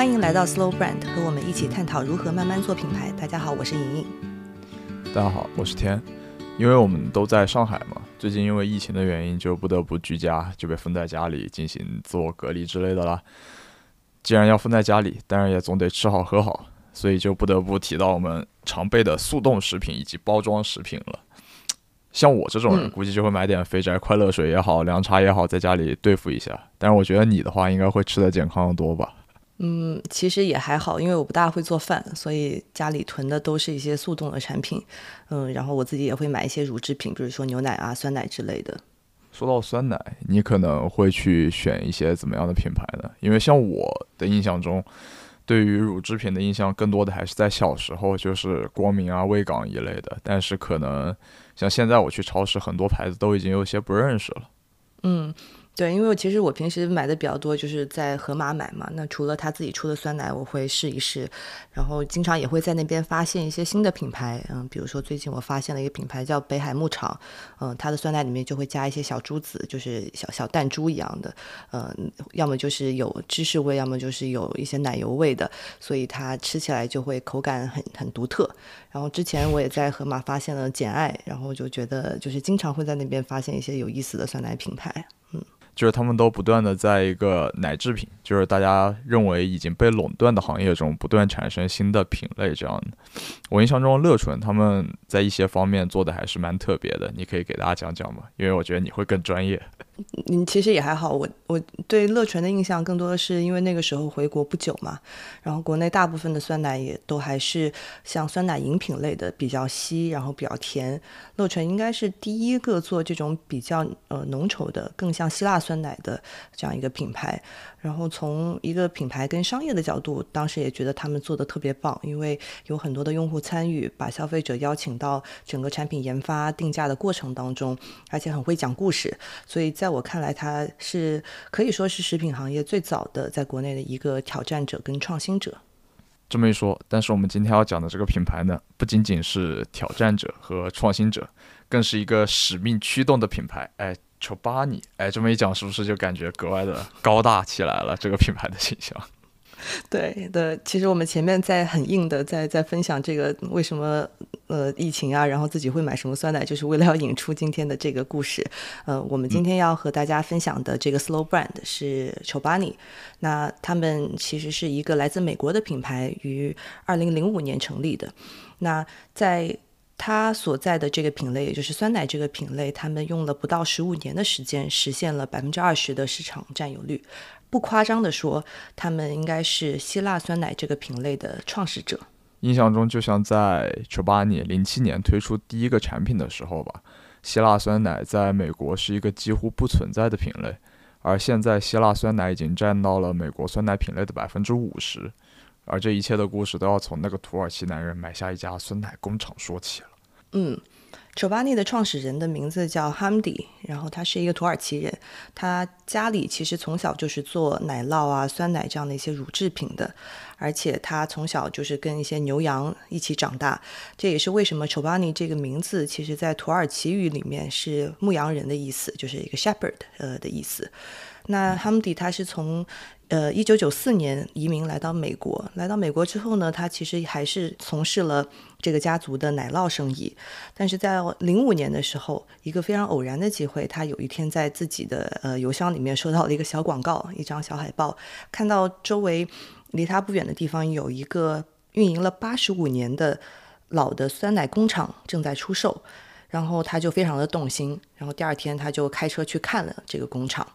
欢迎来到 Slow Brand，和我们一起探讨如何慢慢做品牌。大家好，我是莹莹。大家好，我是天。因为我们都在上海嘛，最近因为疫情的原因，就不得不居家，就被封在家里进行自我隔离之类的啦。既然要封在家里，当然也总得吃好喝好，所以就不得不提到我们常备的速冻食品以及包装食品了。像我这种人，估计就会买点肥宅快乐水也好，凉茶也好，在家里对付一下。但是我觉得你的话，应该会吃的健康的多吧。嗯，其实也还好，因为我不大会做饭，所以家里囤的都是一些速冻的产品。嗯，然后我自己也会买一些乳制品，比如说牛奶啊、酸奶之类的。说到酸奶，你可能会去选一些怎么样的品牌呢？因为像我的印象中，对于乳制品的印象更多的还是在小时候，就是光明啊、卫岗一类的。但是可能像现在我去超市，很多牌子都已经有些不认识了。嗯。对，因为其实我平时买的比较多，就是在盒马买嘛。那除了他自己出的酸奶，我会试一试，然后经常也会在那边发现一些新的品牌。嗯，比如说最近我发现了一个品牌叫北海牧场，嗯，它的酸奶里面就会加一些小珠子，就是小小弹珠一样的。嗯，要么就是有芝士味，要么就是有一些奶油味的，所以它吃起来就会口感很很独特。然后之前我也在盒马发现了简爱，然后就觉得就是经常会在那边发现一些有意思的酸奶品牌。就是他们都不断的在一个奶制品，就是大家认为已经被垄断的行业中，不断产生新的品类。这样的，我印象中乐纯他们在一些方面做的还是蛮特别的。你可以给大家讲讲吗？因为我觉得你会更专业。嗯，其实也还好。我我对乐纯的印象更多的是因为那个时候回国不久嘛，然后国内大部分的酸奶也都还是像酸奶饮品类的，比较稀，然后比较甜。乐纯应该是第一个做这种比较呃浓稠的，更像希腊酸奶的这样一个品牌。然后从一个品牌跟商业的角度，当时也觉得他们做的特别棒，因为有很多的用户参与，把消费者邀请到整个产品研发定价的过程当中，而且很会讲故事，所以在我看来，它是可以说是食品行业最早的在国内的一个挑战者跟创新者。这么一说，但是我们今天要讲的这个品牌呢，不仅仅是挑战者和创新者，更是一个使命驱动的品牌。哎。丑巴尼，哎，这么一讲，是不是就感觉格外的高大起来了？这个品牌的形象。对的，其实我们前面在很硬的在在分享这个为什么呃疫情啊，然后自己会买什么酸奶，就是为了要引出今天的这个故事。呃，我们今天要和大家分享的这个 Slow Brand 是丑巴尼，那他们其实是一个来自美国的品牌，于二零零五年成立的。那在它所在的这个品类，也就是酸奶这个品类，他们用了不到十五年的时间，实现了百分之二十的市场占有率。不夸张的说，他们应该是希腊酸奶这个品类的创始者。印象中，就像在九八年、零七年推出第一个产品的时候吧，希腊酸奶在美国是一个几乎不存在的品类，而现在希腊酸奶已经占到了美国酸奶品类的百分之五十。而这一切的故事都要从那个土耳其男人买下一家酸奶工厂说起了。嗯丑巴尼的创始人的名字叫 Hamdi，然后他是一个土耳其人。他家里其实从小就是做奶酪啊、酸奶这样的一些乳制品的，而且他从小就是跟一些牛羊一起长大。这也是为什么丑巴尼这个名字，其实在土耳其语里面是牧羊人的意思，就是一个 shepherd 呃的意思。那 Hamdi 他是从呃，一九九四年移民来到美国。来到美国之后呢，他其实还是从事了这个家族的奶酪生意。但是在零五年的时候，一个非常偶然的机会，他有一天在自己的呃邮箱里面收到了一个小广告，一张小海报，看到周围离他不远的地方有一个运营了八十五年的老的酸奶工厂正在出售，然后他就非常的动心。然后第二天他就开车去看了这个工厂。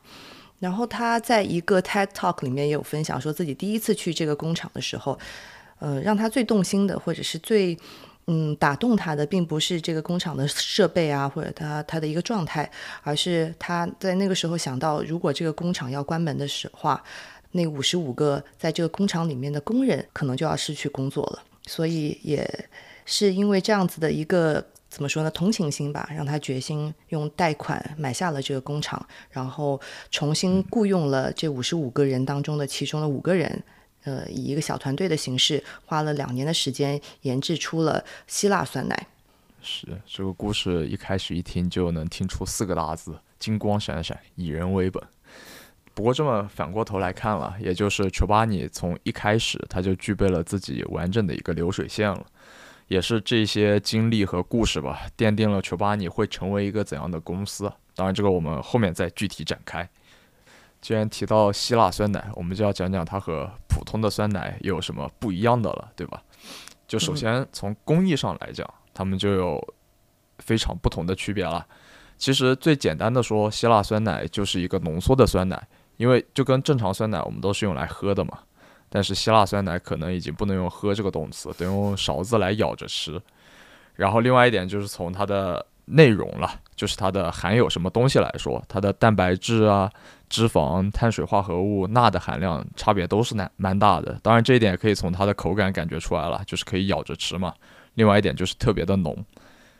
然后他在一个 TED Talk 里面也有分享，说自己第一次去这个工厂的时候，呃，让他最动心的，或者是最嗯打动他的，并不是这个工厂的设备啊，或者他他的一个状态，而是他在那个时候想到，如果这个工厂要关门的时候，那五十五个在这个工厂里面的工人可能就要失去工作了。所以也是因为这样子的一个怎么说呢，同情心吧，让他决心用贷款买下了这个工厂，然后重新雇佣了这五十五个人当中的其中的五个人，呃，以一个小团队的形式，花了两年的时间研制出了希腊酸奶。是这个故事一开始一听就能听出四个大字：金光闪闪，以人为本。不过这么反过头来看了，也就是丘巴尼从一开始他就具备了自己完整的一个流水线了，也是这些经历和故事吧，奠定了球巴尼会成为一个怎样的公司。当然，这个我们后面再具体展开。既然提到希腊酸奶，我们就要讲讲它和普通的酸奶有什么不一样的了，对吧？就首先从工艺上来讲。它们就有非常不同的区别了。其实最简单的说，希腊酸奶就是一个浓缩的酸奶，因为就跟正常酸奶我们都是用来喝的嘛。但是希腊酸奶可能已经不能用“喝”这个动词，得用勺子来舀着吃。然后另外一点就是从它的内容了，就是它的含有什么东西来说，它的蛋白质啊、脂肪、碳水化合物、钠的含量差别都是蛮蛮大的。当然这一点也可以从它的口感感觉出来了，就是可以咬着吃嘛。另外一点就是特别的浓。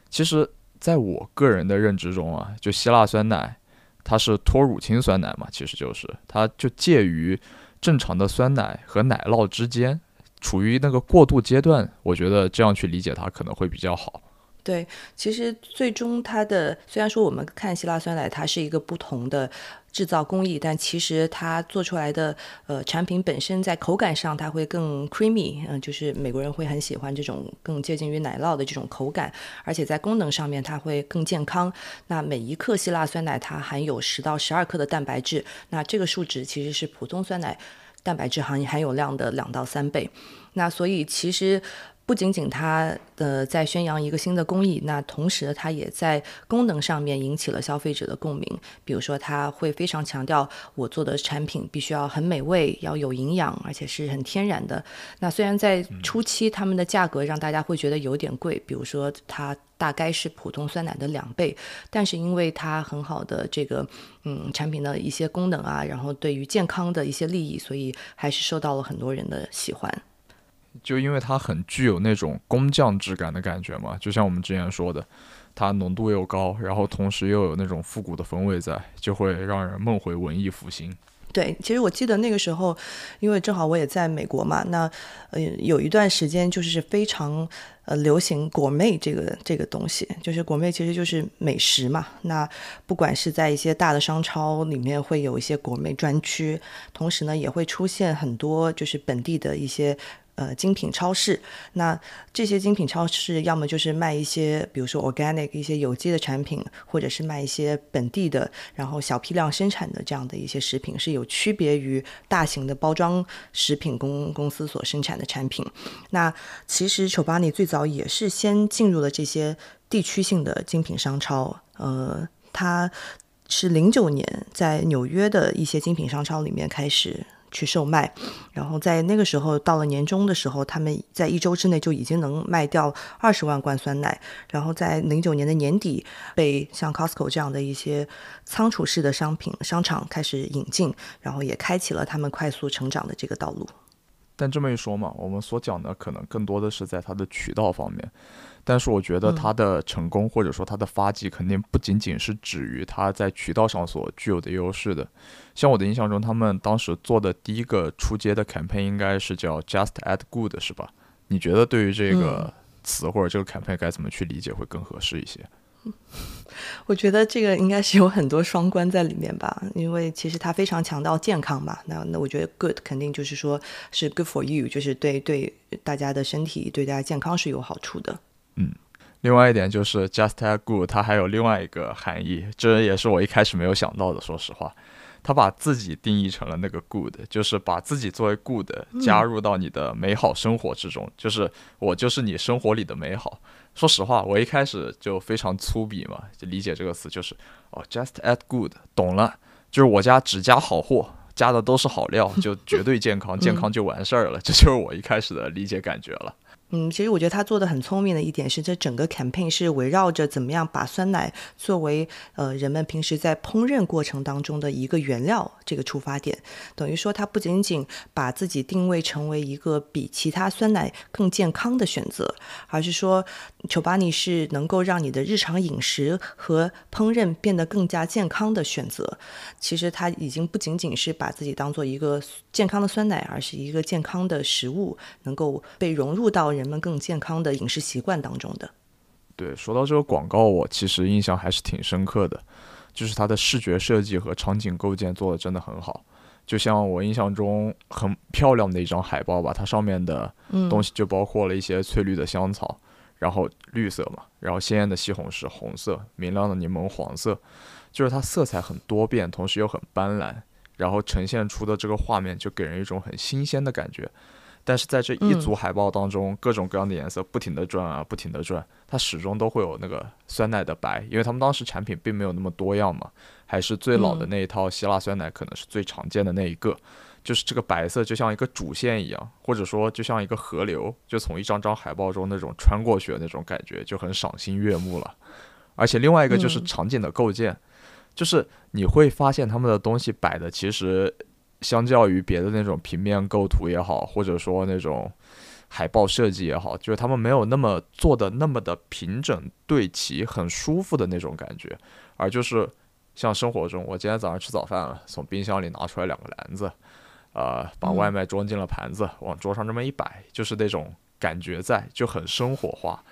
其实，在我个人的认知中啊，就希腊酸奶，它是脱乳清酸奶嘛，其实就是它就介于正常的酸奶和奶酪之间，处于那个过渡阶段。我觉得这样去理解它可能会比较好。对，其实最终它的虽然说我们看希腊酸奶，它是一个不同的。制造工艺，但其实它做出来的呃产品本身在口感上它会更 creamy，嗯，就是美国人会很喜欢这种更接近于奶酪的这种口感，而且在功能上面它会更健康。那每一克希腊酸奶它含有十到十二克的蛋白质，那这个数值其实是普通酸奶蛋白质含含有量的两到三倍。那所以其实。不仅仅它的在宣扬一个新的工艺，那同时它也在功能上面引起了消费者的共鸣。比如说，它会非常强调我做的产品必须要很美味，要有营养，而且是很天然的。那虽然在初期他们的价格让大家会觉得有点贵，比如说它大概是普通酸奶的两倍，但是因为它很好的这个嗯产品的一些功能啊，然后对于健康的一些利益，所以还是受到了很多人的喜欢。就因为它很具有那种工匠质感的感觉嘛，就像我们之前说的，它浓度又高，然后同时又有那种复古的风味在，就会让人梦回文艺复兴。对，其实我记得那个时候，因为正好我也在美国嘛，那呃有一段时间就是非常呃流行果妹这个这个东西，就是果妹其实就是美食嘛。那不管是在一些大的商超里面会有一些果妹专区，同时呢也会出现很多就是本地的一些。呃，精品超市，那这些精品超市要么就是卖一些，比如说 organic 一些有机的产品，或者是卖一些本地的，然后小批量生产的这样的一些食品，是有区别于大型的包装食品公公司所生产的产品。那其实丑巴尼最早也是先进入了这些地区性的精品商超，呃，它是零九年在纽约的一些精品商超里面开始。去售卖，然后在那个时候，到了年终的时候，他们在一周之内就已经能卖掉二十万罐酸奶。然后在零九年的年底，被像 Costco 这样的一些仓储式的商品商场开始引进，然后也开启了他们快速成长的这个道路。但这么一说嘛，我们所讲的可能更多的是在它的渠道方面。但是我觉得它的成功或者说它的发迹肯定不仅仅是止于它在渠道上所具有的优势的。像我的印象中，他们当时做的第一个出街的 campaign 应该是叫 Just Add Good，是吧？你觉得对于这个词或者这个 campaign 该怎么去理解会更合适一些？我觉得这个应该是有很多双关在里面吧，因为其实它非常强调健康嘛。那那我觉得 good 肯定就是说是 good for you，就是对对大家的身体、对大家健康是有好处的。嗯，另外一点就是 just a good，它还有另外一个含义，这也是我一开始没有想到的。说实话，他把自己定义成了那个 good，就是把自己作为 good 加入到你的美好生活之中，就是我就是你生活里的美好。说实话，我一开始就非常粗鄙嘛，就理解这个词就是哦，just add good，懂了，就是我家只加好货，加的都是好料，就绝对健康，健康就完事儿了。这就是我一开始的理解感觉了。嗯，其实我觉得他做的很聪明的一点是，这整个 campaign 是围绕着怎么样把酸奶作为呃人们平时在烹饪过程当中的一个原料这个出发点，等于说它不仅仅把自己定位成为一个比其他酸奶更健康的选择，而是说乔巴尼是能够让你的日常饮食和烹饪变得更加健康的选择。其实它已经不仅仅是把自己当做一个健康的酸奶，而是一个健康的食物，能够被融入到。人们更健康的饮食习惯当中的，对，说到这个广告，我其实印象还是挺深刻的，就是它的视觉设计和场景构建做的真的很好。就像我印象中很漂亮的一张海报吧，它上面的东西就包括了一些翠绿的香草，然后绿色嘛，然后鲜艳的西红柿红色，明亮的柠檬黄色，就是它色彩很多变，同时又很斑斓，然后呈现出的这个画面就给人一种很新鲜的感觉。但是在这一组海报当中，各种各样的颜色不停的转啊，不停的转，它始终都会有那个酸奶的白，因为他们当时产品并没有那么多样嘛，还是最老的那一套希腊酸奶可能是最常见的那一个，就是这个白色就像一个主线一样，或者说就像一个河流，就从一张张海报中那种穿过去的那种感觉就很赏心悦目了。而且另外一个就是场景的构建，就是你会发现他们的东西摆的其实。相较于别的那种平面构图也好，或者说那种海报设计也好，就是他们没有那么做的那么的平整对齐，很舒服的那种感觉，而就是像生活中，我今天早上吃早饭了，从冰箱里拿出来两个篮子，呃，把外卖装进了盘子，往桌上这么一摆，就是那种感觉在，就很生活化。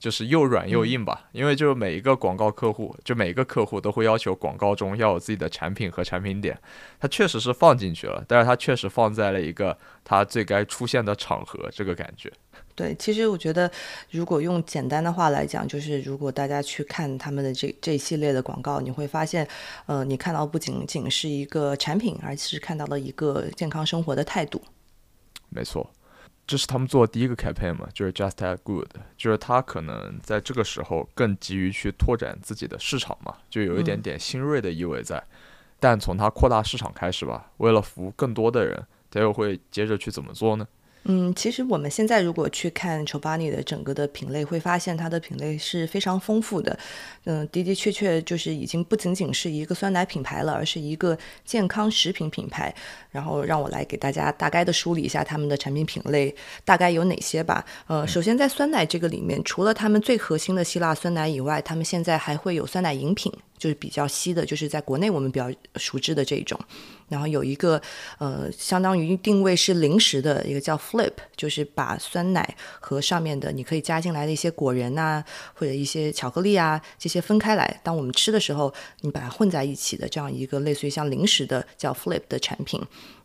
就是又软又硬吧，因为就是每一个广告客户，就每一个客户都会要求广告中要有自己的产品和产品点，它确实是放进去了，但是它确实放在了一个它最该出现的场合，这个感觉。对，其实我觉得，如果用简单的话来讲，就是如果大家去看他们的这这一系列的广告，你会发现，呃，你看到不仅仅是一个产品，而是看到了一个健康生活的态度。没错。这是他们做的第一个 campaign 嘛，就是 Just Add Good，就是他可能在这个时候更急于去拓展自己的市场嘛，就有一点点新锐的意味在。但从他扩大市场开始吧，为了服务更多的人，他又会接着去怎么做呢？嗯，其实我们现在如果去看 Chobani 的整个的品类，会发现它的品类是非常丰富的。嗯，的的确确就是已经不仅仅是一个酸奶品牌了，而是一个健康食品品牌。然后让我来给大家大概的梳理一下他们的产品品类大概有哪些吧。呃，首先在酸奶这个里面，除了他们最核心的希腊酸奶以外，他们现在还会有酸奶饮品。就是比较稀的，就是在国内我们比较熟知的这一种，然后有一个呃，相当于定位是零食的一个叫 Flip，就是把酸奶和上面的你可以加进来的一些果仁呐，或者一些巧克力啊这些分开来，当我们吃的时候，你把它混在一起的这样一个类似于像零食的叫 Flip 的产品。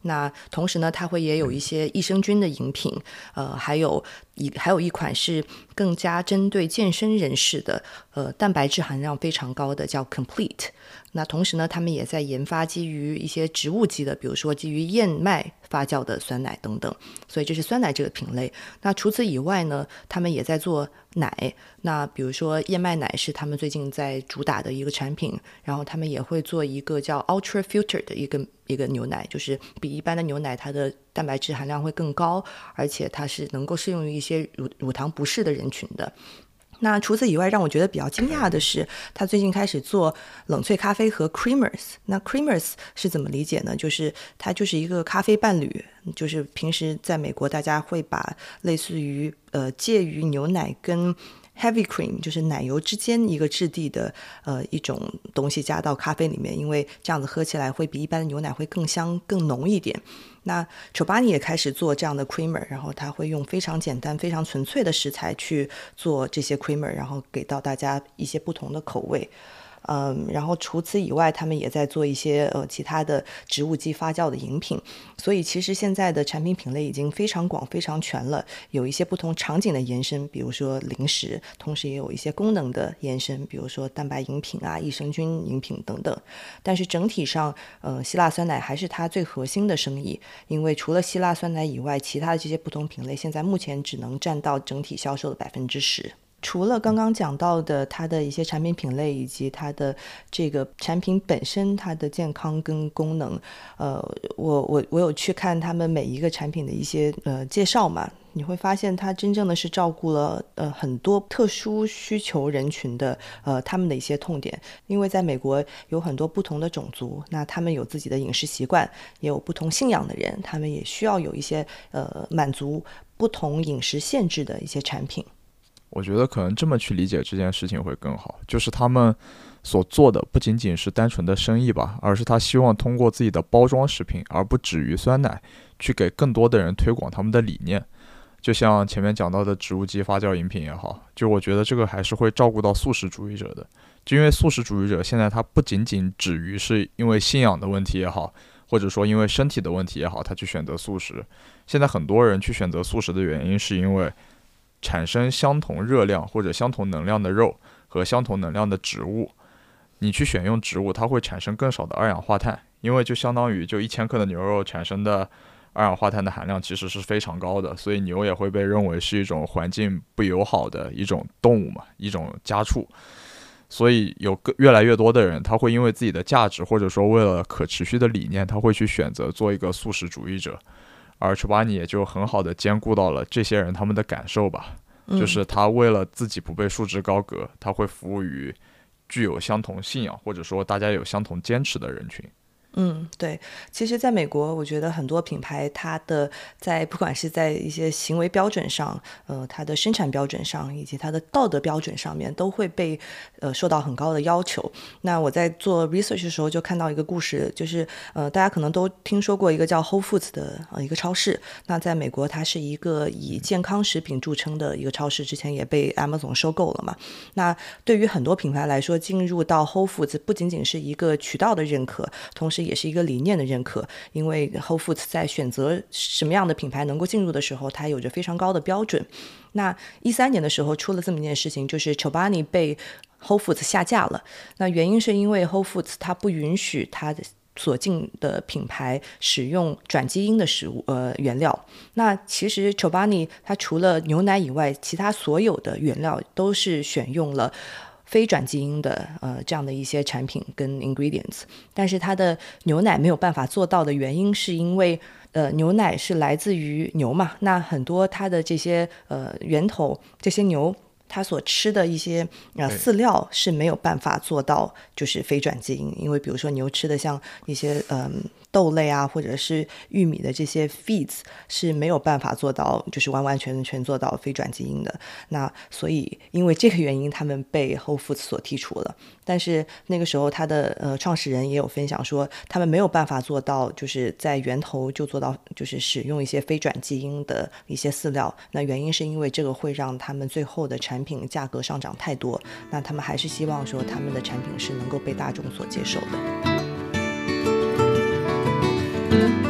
那同时呢，它会也有一些益生菌的饮品，呃，还有一还有一款是更加针对健身人士的，呃，蛋白质含量非常高的叫 Complete。那同时呢，他们也在研发基于一些植物基的，比如说基于燕麦发酵的酸奶等等。所以这是酸奶这个品类。那除此以外呢，他们也在做奶。那比如说燕麦奶是他们最近在主打的一个产品。然后他们也会做一个叫 Ultra Filter 的一个一个牛奶，就是比一般的牛奶它的蛋白质含量会更高，而且它是能够适用于一些乳乳糖不适的人群的。那除此以外，让我觉得比较惊讶的是，他最近开始做冷萃咖啡和 creamers。那 creamers 是怎么理解呢？就是它就是一个咖啡伴侣，就是平时在美国大家会把类似于呃介于牛奶跟 heavy cream，就是奶油之间一个质地的呃一种东西加到咖啡里面，因为这样子喝起来会比一般的牛奶会更香更浓一点。那 Chobani 也开始做这样的 creamer，然后他会用非常简单、非常纯粹的食材去做这些 creamer，然后给到大家一些不同的口味。嗯，然后除此以外，他们也在做一些呃其他的植物基发酵的饮品，所以其实现在的产品品类已经非常广、非常全了，有一些不同场景的延伸，比如说零食，同时也有一些功能的延伸，比如说蛋白饮品啊、益生菌饮品等等。但是整体上，呃，希腊酸奶还是它最核心的生意，因为除了希腊酸奶以外，其他的这些不同品类现在目前只能占到整体销售的百分之十。除了刚刚讲到的它的一些产品品类以及它的这个产品本身它的健康跟功能，呃，我我我有去看他们每一个产品的一些呃介绍嘛，你会发现它真正的是照顾了呃很多特殊需求人群的呃他们的一些痛点，因为在美国有很多不同的种族，那他们有自己的饮食习惯，也有不同信仰的人，他们也需要有一些呃满足不同饮食限制的一些产品。我觉得可能这么去理解这件事情会更好，就是他们所做的不仅仅是单纯的生意吧，而是他希望通过自己的包装食品，而不止于酸奶，去给更多的人推广他们的理念。就像前面讲到的植物基发酵饮品也好，就我觉得这个还是会照顾到素食主义者的。就因为素食主义者现在他不仅仅止于是因为信仰的问题也好，或者说因为身体的问题也好，他去选择素食。现在很多人去选择素食的原因是因为。产生相同热量或者相同能量的肉和相同能量的植物，你去选用植物，它会产生更少的二氧化碳，因为就相当于就一千克的牛肉产生的二氧化碳的含量其实是非常高的，所以牛也会被认为是一种环境不友好的一种动物嘛，一种家畜。所以有越来越多的人，他会因为自己的价值或者说为了可持续的理念，他会去选择做一个素食主义者。而楚巴尼也就很好的兼顾到了这些人他们的感受吧，就是他为了自己不被束之高阁，他会服务于具有相同信仰或者说大家有相同坚持的人群。嗯，对，其实，在美国，我觉得很多品牌，它的在不管是在一些行为标准上，呃，它的生产标准上，以及它的道德标准上面，都会被呃受到很高的要求。那我在做 research 的时候，就看到一个故事，就是呃，大家可能都听说过一个叫 Whole Foods 的呃一个超市。那在美国，它是一个以健康食品著称的一个超市，之前也被 Amazon 收购了嘛。那对于很多品牌来说，进入到 Whole Foods 不仅仅是一个渠道的认可，同时也是一个理念的认可，因为 Whole Foods 在选择什么样的品牌能够进入的时候，它有着非常高的标准。那一三年的时候出了这么一件事情，就是 Chobani 被 Whole Foods 下架了。那原因是因为 Whole Foods 它不允许它的所进的品牌使用转基因的食物呃原料。那其实 Chobani 它除了牛奶以外，其他所有的原料都是选用了。非转基因的呃这样的一些产品跟 ingredients，但是它的牛奶没有办法做到的原因，是因为呃牛奶是来自于牛嘛，那很多它的这些呃源头这些牛它所吃的一些呃饲料是没有办法做到就是非转基因，因为比如说牛吃的像一些嗯。豆类啊，或者是玉米的这些 feeds 是没有办法做到，就是完完全全做到非转基因的。那所以因为这个原因，他们被 Hofus 所剔除了。但是那个时候，他的呃创始人也有分享说，他们没有办法做到，就是在源头就做到，就是使用一些非转基因的一些饲料。那原因是因为这个会让他们最后的产品价格上涨太多。那他们还是希望说，他们的产品是能够被大众所接受的。thank you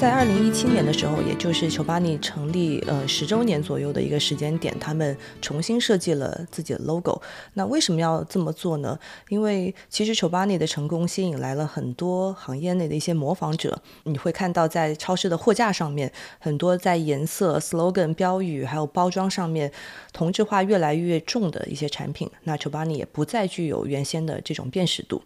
在二零一七年的时候，也就是球巴尼成立呃十周年左右的一个时间点，他们重新设计了自己的 logo。那为什么要这么做呢？因为其实球巴尼的成功吸引来了很多行业内的一些模仿者。你会看到在超市的货架上面，很多在颜色、slogan、标语还有包装上面同质化越来越重的一些产品。那球巴尼也不再具有原先的这种辨识度。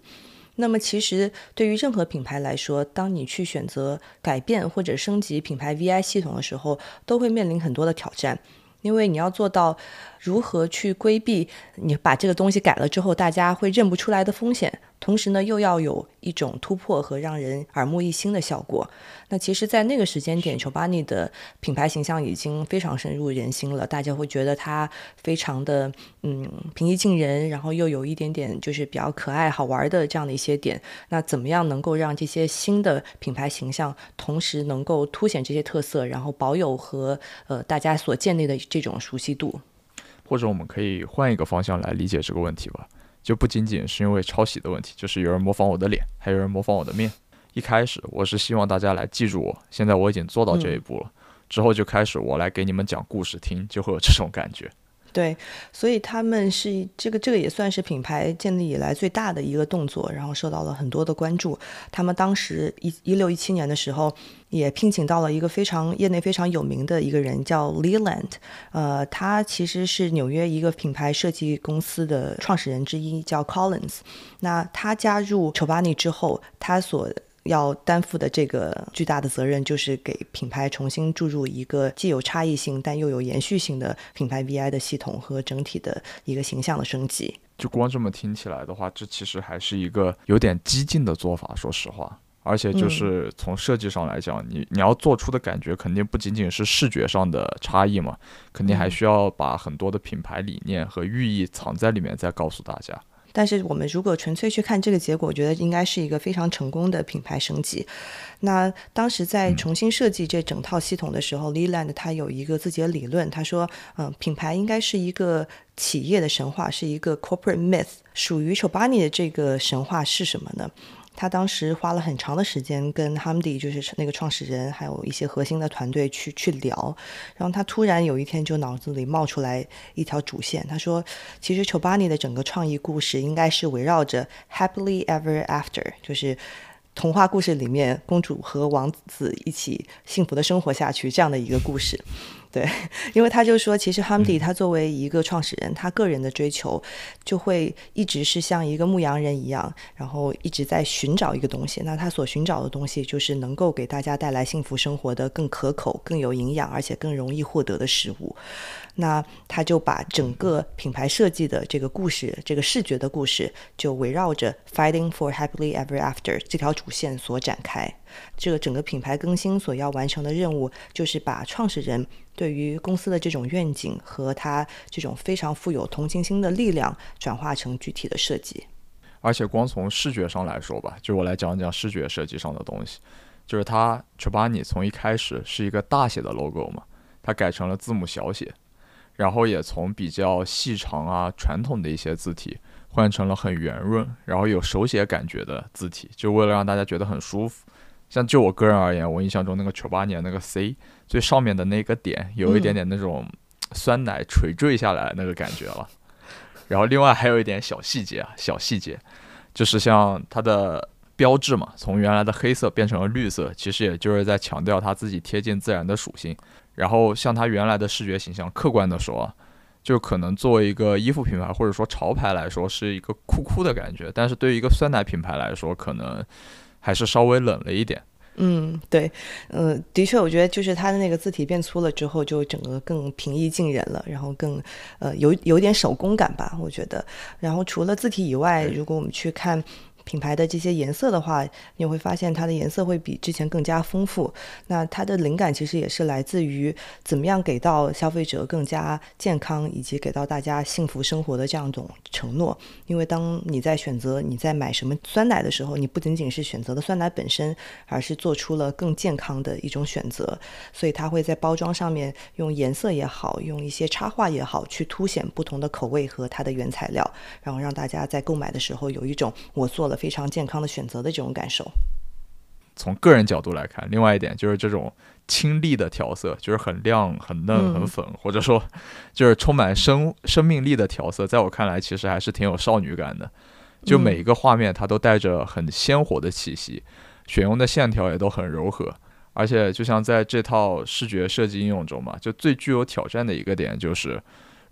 那么，其实对于任何品牌来说，当你去选择改变或者升级品牌 VI 系统的时候，都会面临很多的挑战，因为你要做到如何去规避你把这个东西改了之后，大家会认不出来的风险。同时呢，又要有一种突破和让人耳目一新的效果。那其实，在那个时间点，乔巴尼的品牌形象已经非常深入人心了。大家会觉得它非常的嗯平易近人，然后又有一点点就是比较可爱好玩的这样的一些点。那怎么样能够让这些新的品牌形象同时能够凸显这些特色，然后保有和呃大家所建立的这种熟悉度？或者我们可以换一个方向来理解这个问题吧。就不仅仅是因为抄袭的问题，就是有人模仿我的脸，还有人模仿我的面。一开始我是希望大家来记住我，现在我已经做到这一步了，之后就开始我来给你们讲故事听，就会有这种感觉。对，所以他们是这个这个也算是品牌建立以来最大的一个动作，然后受到了很多的关注。他们当时一一六一七年的时候，也聘请到了一个非常业内非常有名的一个人，叫 Leland。呃，他其实是纽约一个品牌设计公司的创始人之一，叫 Collins。那他加入 Chobani 之后，他所要担负的这个巨大的责任，就是给品牌重新注入一个既有差异性但又有延续性的品牌 VI 的系统和整体的一个形象的升级。就光这么听起来的话，这其实还是一个有点激进的做法，说实话。而且就是从设计上来讲，你你要做出的感觉，肯定不仅仅是视觉上的差异嘛，肯定还需要把很多的品牌理念和寓意藏在里面，再告诉大家。但是我们如果纯粹去看这个结果，我觉得应该是一个非常成功的品牌升级。那当时在重新设计这整套系统的时候，Leland 他有一个自己的理论，他说，嗯，品牌应该是一个企业的神话，是一个 corporate myth。属于 Chobani 的这个神话是什么呢？他当时花了很长的时间跟 Hamdi，就是那个创始人，还有一些核心的团队去去聊。然后他突然有一天就脑子里冒出来一条主线，他说：“其实 Chobani 的整个创意故事应该是围绕着 Happily Ever After，就是童话故事里面公主和王子一起幸福的生活下去这样的一个故事。”对，因为他就说，其实 Hamdi 他作为一个创始人，他个人的追求就会一直是像一个牧羊人一样，然后一直在寻找一个东西。那他所寻找的东西，就是能够给大家带来幸福生活的更可口、更有营养，而且更容易获得的食物。那他就把整个品牌设计的这个故事，这个视觉的故事，就围绕着 Fighting for Happily Ever After 这条主线所展开。这个整个品牌更新所要完成的任务，就是把创始人对于公司的这种愿景和他这种非常富有同情心的力量，转化成具体的设计。而且光从视觉上来说吧，就我来讲讲视觉设计上的东西，就是它就把你从一开始是一个大写的 logo 嘛，它改成了字母小写，然后也从比较细长啊传统的一些字体换成了很圆润，然后有手写感觉的字体，就为了让大家觉得很舒服。像就我个人而言，我印象中那个九八年那个 C 最上面的那个点，有一点点那种酸奶垂坠下来那个感觉了。然后另外还有一点小细节啊，小细节，就是像它的标志嘛，从原来的黑色变成了绿色，其实也就是在强调它自己贴近自然的属性。然后像它原来的视觉形象，客观的说，就可能作为一个衣服品牌或者说潮牌来说，是一个酷酷的感觉。但是对于一个酸奶品牌来说，可能。还是稍微冷了一点。嗯，对，嗯，的确，我觉得就是它的那个字体变粗了之后，就整个更平易近人了，然后更呃有有点手工感吧，我觉得。然后除了字体以外，如果我们去看。品牌的这些颜色的话，你会发现它的颜色会比之前更加丰富。那它的灵感其实也是来自于怎么样给到消费者更加健康，以及给到大家幸福生活的这样一种承诺。因为当你在选择你在买什么酸奶的时候，你不仅仅是选择了酸奶本身，而是做出了更健康的一种选择。所以它会在包装上面用颜色也好，用一些插画也好，去凸显不同的口味和它的原材料，然后让大家在购买的时候有一种我做了。非常健康的选择的这种感受。从个人角度来看，另外一点就是这种清丽的调色，就是很亮、很嫩、很粉，或者说 就是充满生生命力的调色，在我看来其实还是挺有少女感的。就每一个画面，它都带着很鲜活的气息，选用的线条也都很柔和。而且，就像在这套视觉设计应用中嘛，就最具有挑战的一个点就是，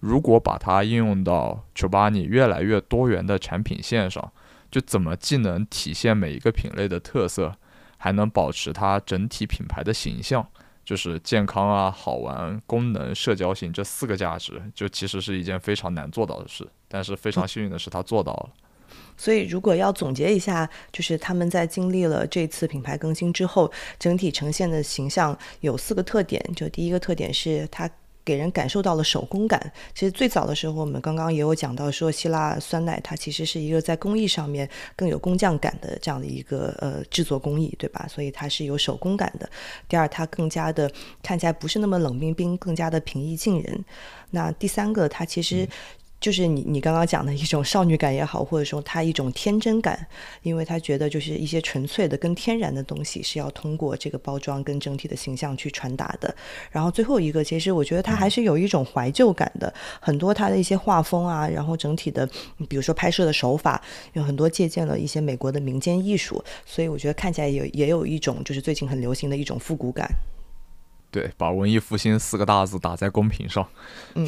如果把它应用到 Chobani 越来越多元的产品线上。就怎么既能体现每一个品类的特色，还能保持它整体品牌的形象，就是健康啊、好玩、功能、社交性这四个价值，就其实是一件非常难做到的事。但是非常幸运的是，他做到了。所以，如果要总结一下，就是他们在经历了这次品牌更新之后，整体呈现的形象有四个特点。就第一个特点是它。给人感受到了手工感。其实最早的时候，我们刚刚也有讲到说，希腊酸奶它其实是一个在工艺上面更有工匠感的这样的一个呃制作工艺，对吧？所以它是有手工感的。第二，它更加的看起来不是那么冷冰冰，更加的平易近人。那第三个，它其实就是你你刚刚讲的一种少女感也好，或者说她一种天真感，因为她觉得就是一些纯粹的、跟天然的东西是要通过这个包装跟整体的形象去传达的。然后最后一个，其实我觉得她还是有一种怀旧感的，很多她的一些画风啊，然后整体的，比如说拍摄的手法，有很多借鉴了一些美国的民间艺术，所以我觉得看起来也也有一种就是最近很流行的一种复古感。对，把文艺复兴四个大字打在公屏上。嗯。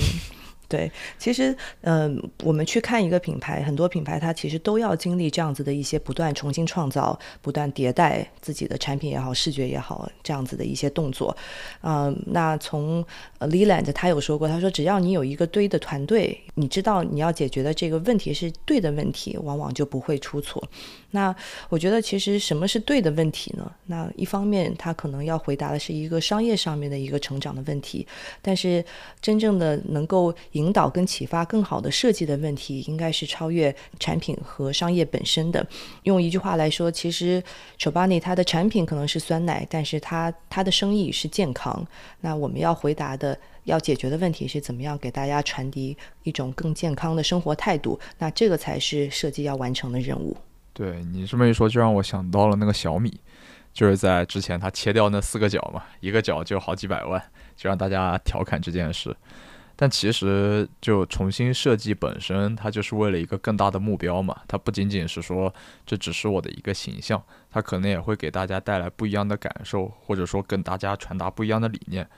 对，其实，嗯，我们去看一个品牌，很多品牌它其实都要经历这样子的一些不断重新创造、不断迭代自己的产品也好、视觉也好，这样子的一些动作。嗯，那从 Leland 他有说过，他说只要你有一个对的团队，你知道你要解决的这个问题是对的问题，往往就不会出错。那我觉得，其实什么是对的问题呢？那一方面，他可能要回答的是一个商业上面的一个成长的问题，但是真正的能够引引导跟启发更好的设计的问题，应该是超越产品和商业本身的。用一句话来说，其实 Chobani 它的产品可能是酸奶，但是它它的生意是健康。那我们要回答的、要解决的问题是怎么样给大家传递一种更健康的生活态度？那这个才是设计要完成的任务。对你这么一说，就让我想到了那个小米，就是在之前他切掉那四个角嘛，一个角就好几百万，就让大家调侃这件事。但其实就重新设计本身，它就是为了一个更大的目标嘛。它不仅仅是说这只是我的一个形象，它可能也会给大家带来不一样的感受，或者说跟大家传达不一样的理念。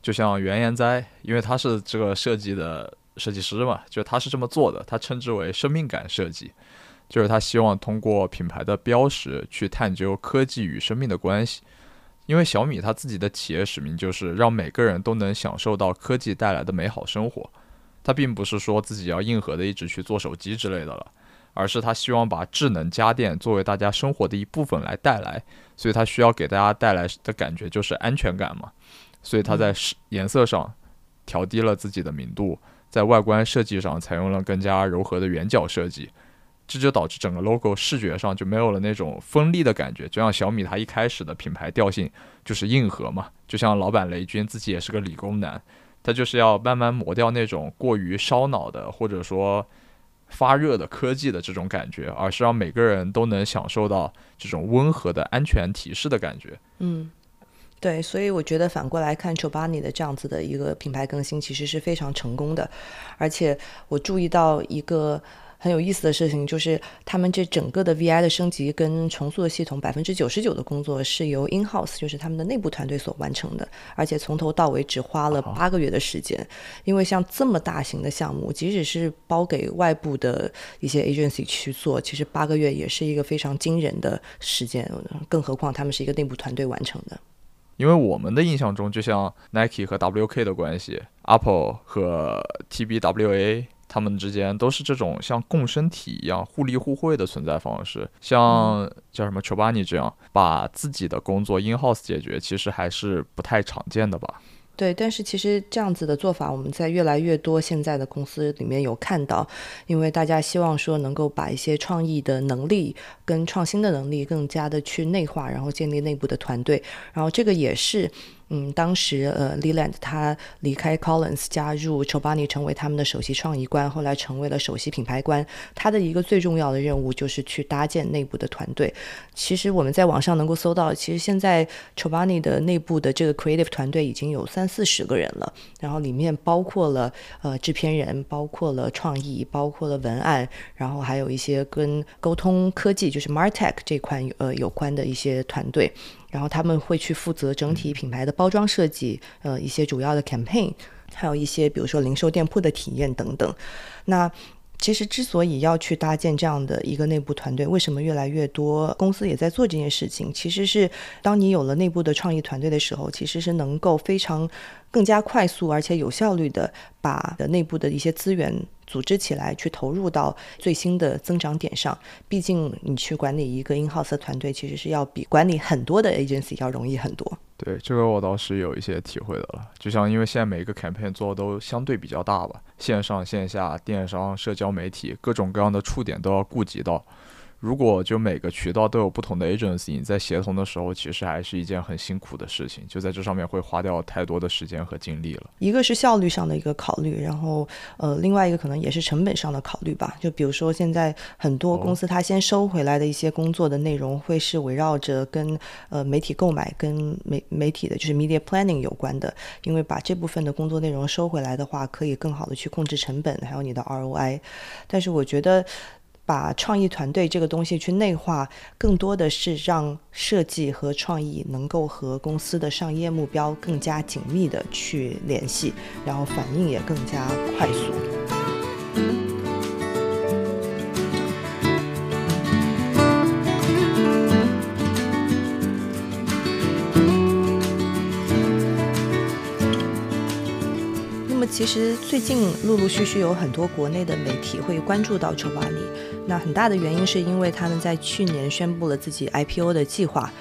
就像原研哉，因为他是这个设计的设计师嘛，就他是这么做的，他称之为生命感设计。就是他希望通过品牌的标识去探究科技与生命的关系，因为小米它自己的企业使命就是让每个人都能享受到科技带来的美好生活。它并不是说自己要硬核的一直去做手机之类的了，而是它希望把智能家电作为大家生活的一部分来带来，所以它需要给大家带来的感觉就是安全感嘛。所以它在颜色上调低了自己的明度，在外观设计上采用了更加柔和的圆角设计。这就导致整个 logo 视觉上就没有了那种锋利的感觉，就像小米它一开始的品牌调性就是硬核嘛，就像老板雷军自己也是个理工男，他就是要慢慢磨掉那种过于烧脑的或者说发热的科技的这种感觉，而是让每个人都能享受到这种温和的安全提示的感觉。嗯，对，所以我觉得反过来看乔布斯的这样子的一个品牌更新，其实是非常成功的，而且我注意到一个。很有意思的事情就是，他们这整个的 VI 的升级跟重塑的系统，百分之九十九的工作是由 in house，就是他们的内部团队所完成的，而且从头到尾只花了八个月的时间。因为像这么大型的项目，即使是包给外部的一些 agency 去做，其实八个月也是一个非常惊人的时间，更何况他们是一个内部团队完成的。因为我们的印象中，就像 Nike 和 WK 的关系，Apple 和 TBWA。他们之间都是这种像共生体一样互利互惠的存在方式，像叫什么 Chobani 这样把自己的工作 in house 解决，其实还是不太常见的吧？对，但是其实这样子的做法，我们在越来越多现在的公司里面有看到，因为大家希望说能够把一些创意的能力跟创新的能力更加的去内化，然后建立内部的团队，然后这个也是。嗯，当时呃，Leland 他离开 Collins，加入 Chobani 成为他们的首席创意官，后来成为了首席品牌官。他的一个最重要的任务就是去搭建内部的团队。其实我们在网上能够搜到，其实现在 Chobani 的内部的这个 creative 团队已经有三四十个人了，然后里面包括了呃制片人，包括了创意，包括了文案，然后还有一些跟沟通科技，就是 Martech 这块呃有关的一些团队。然后他们会去负责整体品牌的包装设计，呃，一些主要的 campaign，还有一些比如说零售店铺的体验等等。那其实之所以要去搭建这样的一个内部团队，为什么越来越多公司也在做这件事情？其实是当你有了内部的创意团队的时候，其实是能够非常。更加快速而且有效率的把的内部的一些资源组织起来，去投入到最新的增长点上。毕竟你去管理一个 in house 团队，其实是要比管理很多的 agency 要容易很多。对，这个我倒是有一些体会的了。就像因为现在每一个 campaign 做的都相对比较大吧，线上线下、电商、社交媒体各种各样的触点都要顾及到。如果就每个渠道都有不同的 agency，你在协同的时候，其实还是一件很辛苦的事情，就在这上面会花掉太多的时间和精力了。一个是效率上的一个考虑，然后呃，另外一个可能也是成本上的考虑吧。就比如说现在很多公司，它先收回来的一些工作的内容，会是围绕着跟呃媒体购买、跟媒媒体的就是 media planning 有关的，因为把这部分的工作内容收回来的话，可以更好的去控制成本，还有你的 ROI。但是我觉得。把创意团队这个东西去内化，更多的是让设计和创意能够和公司的商业目标更加紧密的去联系，然后反应也更加快速。其实最近陆陆续续有很多国内的媒体会关注到 Chobani，那很大的原因是因为他们在去年宣布了自己 IPO 的计划，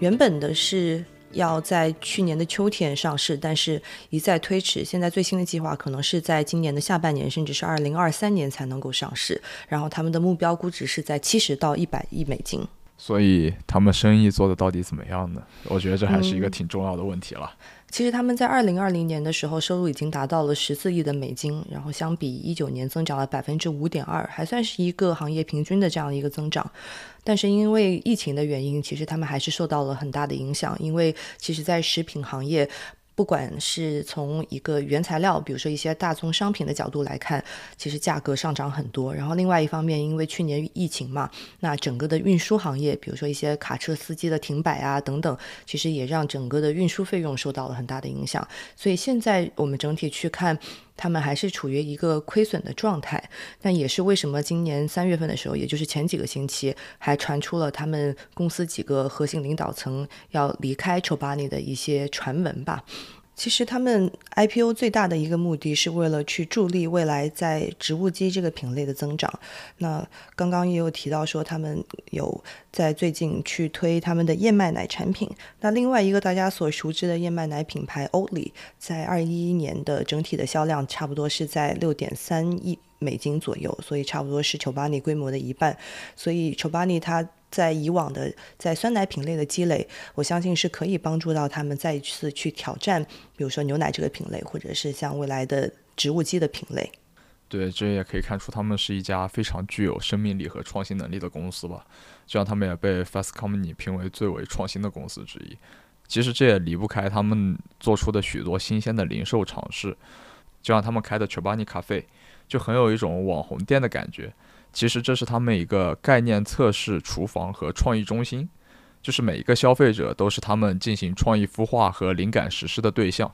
原本的是要在去年的秋天上市，但是一再推迟，现在最新的计划可能是在今年的下半年，甚至是二零二三年才能够上市，然后他们的目标估值是在七十到一百亿美金。所以他们生意做的到底怎么样呢？我觉得这还是一个挺重要的问题了。其实他们在二零二零年的时候收入已经达到了十四亿的美金，然后相比一九年增长了百分之五点二，还算是一个行业平均的这样一个增长。但是因为疫情的原因，其实他们还是受到了很大的影响，因为其实，在食品行业。不管是从一个原材料，比如说一些大宗商品的角度来看，其实价格上涨很多。然后另外一方面，因为去年疫情嘛，那整个的运输行业，比如说一些卡车司机的停摆啊等等，其实也让整个的运输费用受到了很大的影响。所以现在我们整体去看，他们还是处于一个亏损的状态。但也是为什么今年三月份的时候，也就是前几个星期，还传出了他们公司几个核心领导层要离开 Chobani 的一些传闻吧。其实他们 IPO 最大的一个目的是为了去助力未来在植物基这个品类的增长。那刚刚也有提到说，他们有在最近去推他们的燕麦奶产品。那另外一个大家所熟知的燕麦奶品牌 Oatly，在二一年的整体的销量差不多是在六点三亿美金左右，所以差不多是丑巴尼规模的一半。所以丑巴尼它。在以往的在酸奶品类的积累，我相信是可以帮助到他们再一次去挑战，比如说牛奶这个品类，或者是像未来的植物基的品类。对，这也可以看出他们是一家非常具有生命力和创新能力的公司吧。这样他们也被 Fast Company 评为最为创新的公司之一。其实这也离不开他们做出的许多新鲜的零售尝试，就像他们开的 Chobani 咖啡，就很有一种网红店的感觉。其实这是他们一个概念测试厨房和创意中心，就是每一个消费者都是他们进行创意孵化和灵感实施的对象，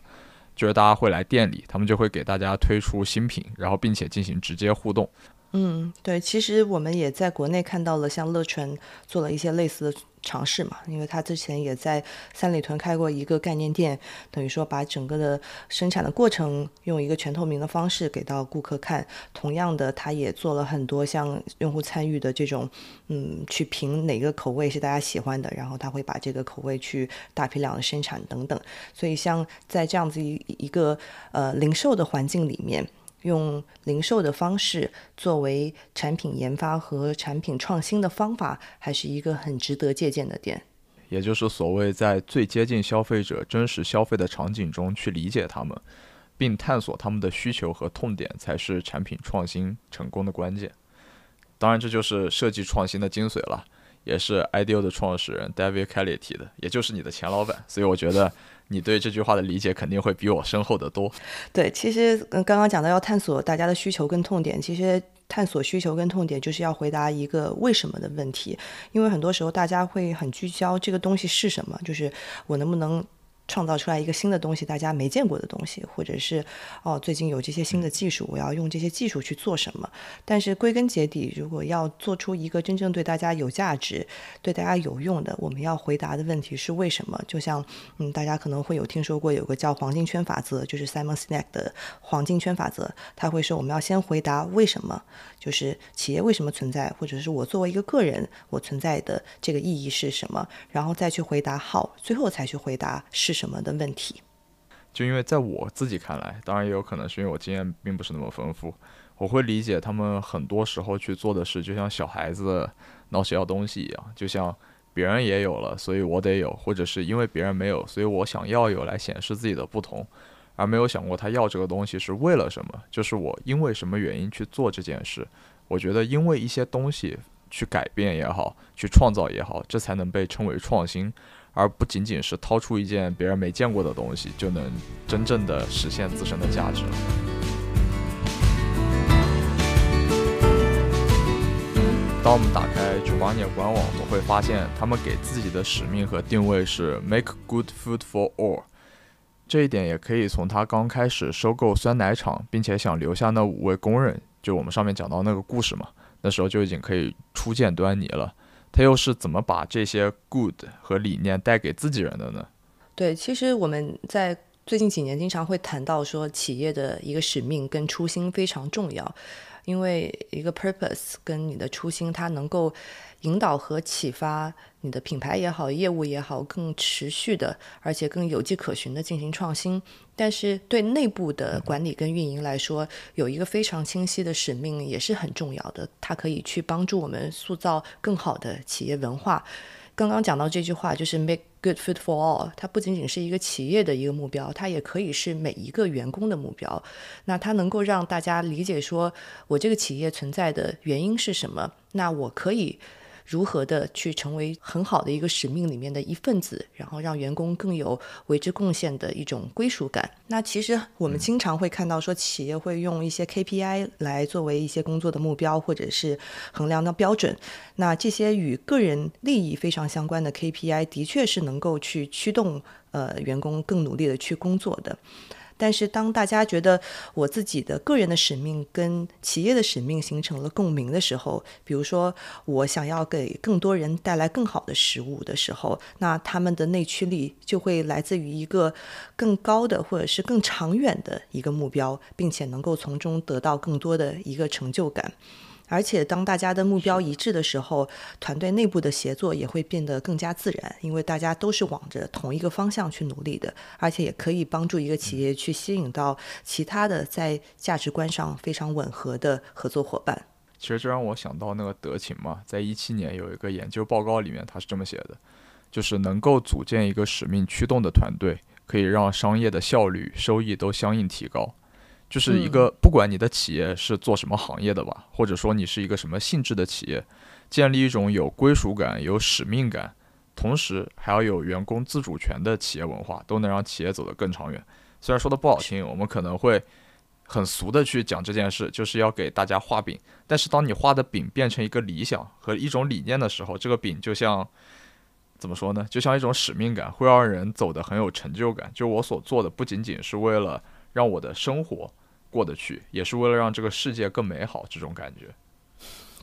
就是大家会来店里，他们就会给大家推出新品，然后并且进行直接互动。嗯，对，其实我们也在国内看到了，像乐纯做了一些类似的尝试嘛，因为他之前也在三里屯开过一个概念店，等于说把整个的生产的过程用一个全透明的方式给到顾客看。同样的，他也做了很多像用户参与的这种，嗯，去评哪个口味是大家喜欢的，然后他会把这个口味去大批量的生产等等。所以，像在这样子一一个呃零售的环境里面。用零售的方式作为产品研发和产品创新的方法，还是一个很值得借鉴的点。也就是所谓在最接近消费者真实消费的场景中去理解他们，并探索他们的需求和痛点，才是产品创新成功的关键。当然，这就是设计创新的精髓了，也是 IDEO 的创始人 David Kelly 提的，也就是你的前老板。所以我觉得。你对这句话的理解肯定会比我深厚的多。对，其实刚刚讲到要探索大家的需求跟痛点，其实探索需求跟痛点就是要回答一个为什么的问题，因为很多时候大家会很聚焦这个东西是什么，就是我能不能。创造出来一个新的东西，大家没见过的东西，或者是哦，最近有这些新的技术，我要用这些技术去做什么？但是归根结底，如果要做出一个真正对大家有价值、对大家有用的，我们要回答的问题是为什么？就像嗯，大家可能会有听说过有个叫黄金圈法则，就是 Simon Sinek 的黄金圈法则，他会说我们要先回答为什么，就是企业为什么存在，或者是我作为一个个人我存在的这个意义是什么，然后再去回答 how，最后才去回答是。什么的问题？就因为在我自己看来，当然也有可能是因为我经验并不是那么丰富，我会理解他们很多时候去做的事，就像小孩子闹着要东西一样，就像别人也有了，所以我得有，或者是因为别人没有，所以我想要有来显示自己的不同，而没有想过他要这个东西是为了什么，就是我因为什么原因去做这件事。我觉得因为一些东西去改变也好，去创造也好，这才能被称为创新。而不仅仅是掏出一件别人没见过的东西，就能真正的实现自身的价值。当我们打开九八年官网，我们会发现他们给自己的使命和定位是 “Make good food for all”。这一点也可以从他刚开始收购酸奶厂，并且想留下那五位工人，就我们上面讲到那个故事嘛，那时候就已经可以初见端倪了。他又是怎么把这些 good 和理念带给自己人的呢？对，其实我们在最近几年经常会谈到说，企业的一个使命跟初心非常重要，因为一个 purpose 跟你的初心，它能够。引导和启发你的品牌也好，业务也好，更持续的，而且更有迹可循的进行创新。但是对内部的管理跟运营来说，有一个非常清晰的使命也是很重要的，它可以去帮助我们塑造更好的企业文化。刚刚讲到这句话，就是 make good food for all，它不仅仅是一个企业的一个目标，它也可以是每一个员工的目标。那它能够让大家理解说，我这个企业存在的原因是什么？那我可以。如何的去成为很好的一个使命里面的一份子，然后让员工更有为之贡献的一种归属感。那其实我们经常会看到说，企业会用一些 KPI 来作为一些工作的目标或者是衡量的标准。那这些与个人利益非常相关的 KPI，的确是能够去驱动呃员工更努力的去工作的。但是，当大家觉得我自己的个人的使命跟企业的使命形成了共鸣的时候，比如说我想要给更多人带来更好的食物的时候，那他们的内驱力就会来自于一个更高的或者是更长远的一个目标，并且能够从中得到更多的一个成就感。而且，当大家的目标一致的时候，团队内部的协作也会变得更加自然，因为大家都是往着同一个方向去努力的，而且也可以帮助一个企业去吸引到其他的在价值观上非常吻合的合作伙伴。其实这让我想到那个德勤嘛，在一七年有一个研究报告里面，他是这么写的，就是能够组建一个使命驱动的团队，可以让商业的效率、收益都相应提高。就是一个不管你的企业是做什么行业的吧，或者说你是一个什么性质的企业，建立一种有归属感、有使命感，同时还要有员工自主权的企业文化，都能让企业走得更长远。虽然说的不好听，我们可能会很俗的去讲这件事，就是要给大家画饼。但是当你画的饼变成一个理想和一种理念的时候，这个饼就像怎么说呢？就像一种使命感，会让人走得很有成就感。就我所做的不仅仅是为了让我的生活。过得去，也是为了让这个世界更美好。这种感觉，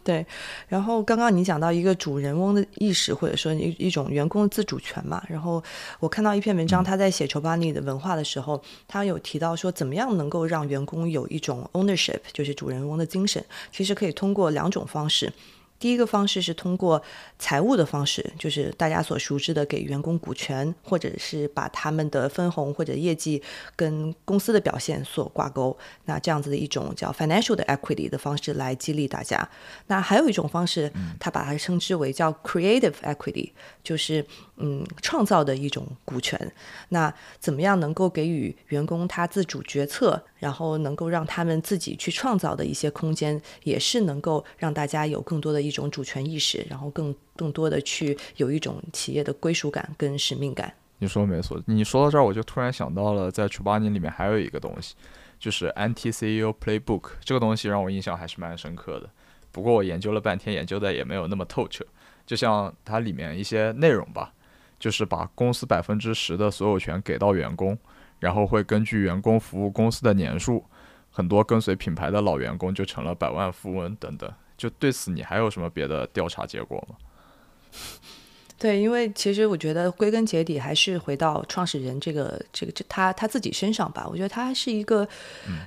对。然后刚刚你讲到一个主人翁的意识，或者说一一种员工的自主权嘛。然后我看到一篇文章，他在写乔巴尼的文化的时候，他有提到说，怎么样能够让员工有一种 ownership，就是主人翁的精神。其实可以通过两种方式。第一个方式是通过财务的方式，就是大家所熟知的给员工股权，或者是把他们的分红或者业绩跟公司的表现所挂钩。那这样子的一种叫 financial 的 equity 的方式来激励大家。那还有一种方式，他把它称之为叫 creative equity，就是嗯创造的一种股权。那怎么样能够给予员工他自主决策，然后能够让他们自己去创造的一些空间，也是能够让大家有更多的。一种主权意识，然后更更多的去有一种企业的归属感跟使命感。你说没错，你说到这儿，我就突然想到了，在九八年里面还有一个东西，就是 NTCEO Playbook。这个东西让我印象还是蛮深刻的。不过我研究了半天，研究的也没有那么透彻。就像它里面一些内容吧，就是把公司百分之十的所有权给到员工，然后会根据员工服务公司的年数，很多跟随品牌的老员工就成了百万富翁等等。就对此，你还有什么别的调查结果吗？对，因为其实我觉得归根结底还是回到创始人这个这个这他他自己身上吧。我觉得他是一个，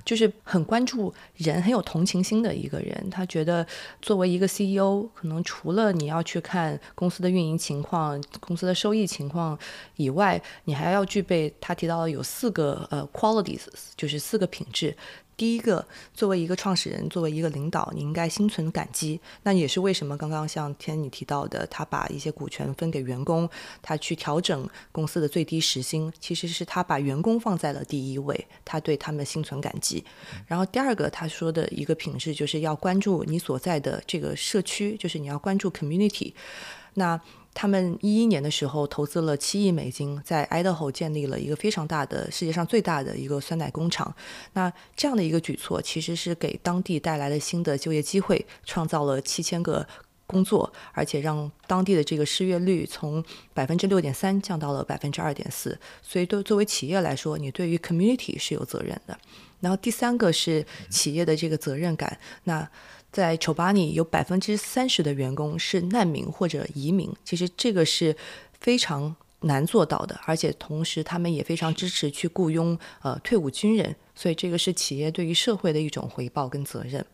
就是很关注人、很有同情心的一个人。他觉得作为一个 CEO，可能除了你要去看公司的运营情况、公司的收益情况以外，你还要具备他提到的有四个呃 qualities，就是四个品质。第一个，作为一个创始人，作为一个领导，你应该心存感激。那也是为什么刚刚像天你提到的，他把一些股权分给员工，他去调整公司的最低时薪，其实是他把员工放在了第一位，他对他们心存感激。然后第二个，他说的一个品质就是要关注你所在的这个社区，就是你要关注 community。那他们一一年的时候投资了七亿美金，在 Idaho 建立了一个非常大的、世界上最大的一个酸奶工厂。那这样的一个举措，其实是给当地带来了新的就业机会，创造了七千个工作，而且让当地的这个失业率从百分之六点三降到了百分之二点四。所以，对作为企业来说，你对于 community 是有责任的。然后第三个是企业的这个责任感。那在丑巴尼有百分之三十的员工是难民或者移民，其实这个是非常难做到的，而且同时他们也非常支持去雇佣呃退伍军人，所以这个是企业对于社会的一种回报跟责任。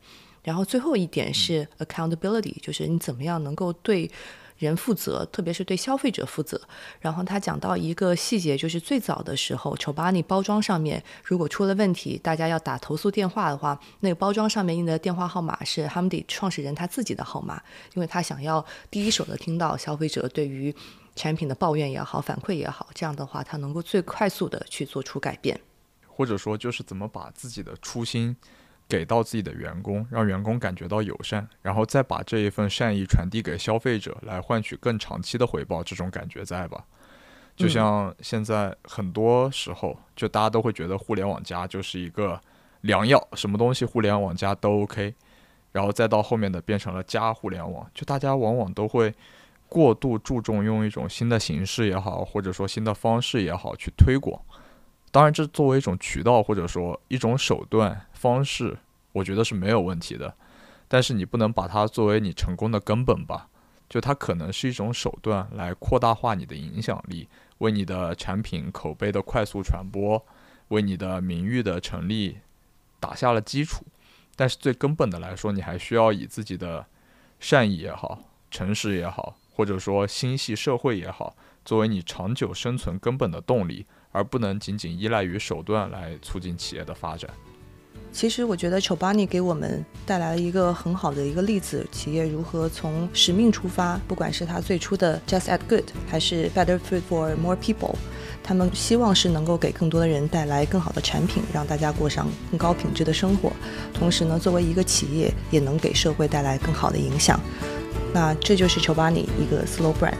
然后最后一点是 accountability，就是你怎么样能够对。人负责，特别是对消费者负责。然后他讲到一个细节，就是最早的时候，丑巴尼包装上面如果出了问题，大家要打投诉电话的话，那个包装上面印的电话号码是 Hamdi 创始人他自己的号码，因为他想要第一手的听到消费者对于产品的抱怨也好、反馈也好，这样的话他能够最快速的去做出改变，或者说就是怎么把自己的初心。给到自己的员工，让员工感觉到友善，然后再把这一份善意传递给消费者，来换取更长期的回报，这种感觉在吧？就像现在很多时候，就大家都会觉得互联网加就是一个良药，什么东西互联网加都 OK，然后再到后面的变成了加互联网，就大家往往都会过度注重用一种新的形式也好，或者说新的方式也好去推广。当然，这作为一种渠道或者说一种手段方式，我觉得是没有问题的。但是你不能把它作为你成功的根本吧？就它可能是一种手段，来扩大化你的影响力，为你的产品口碑的快速传播，为你的名誉的成立打下了基础。但是最根本的来说，你还需要以自己的善意也好、诚实也好，或者说心系社会也好，作为你长久生存根本的动力。而不能仅仅依赖于手段来促进企业的发展。其实，我觉得丑巴尼给我们带来了一个很好的一个例子：企业如何从使命出发，不管是他最初的 Just at Good，还是 Better Food for More People，他们希望是能够给更多的人带来更好的产品，让大家过上更高品质的生活。同时呢，作为一个企业，也能给社会带来更好的影响。那这就是丑巴尼一个 Slow Brand。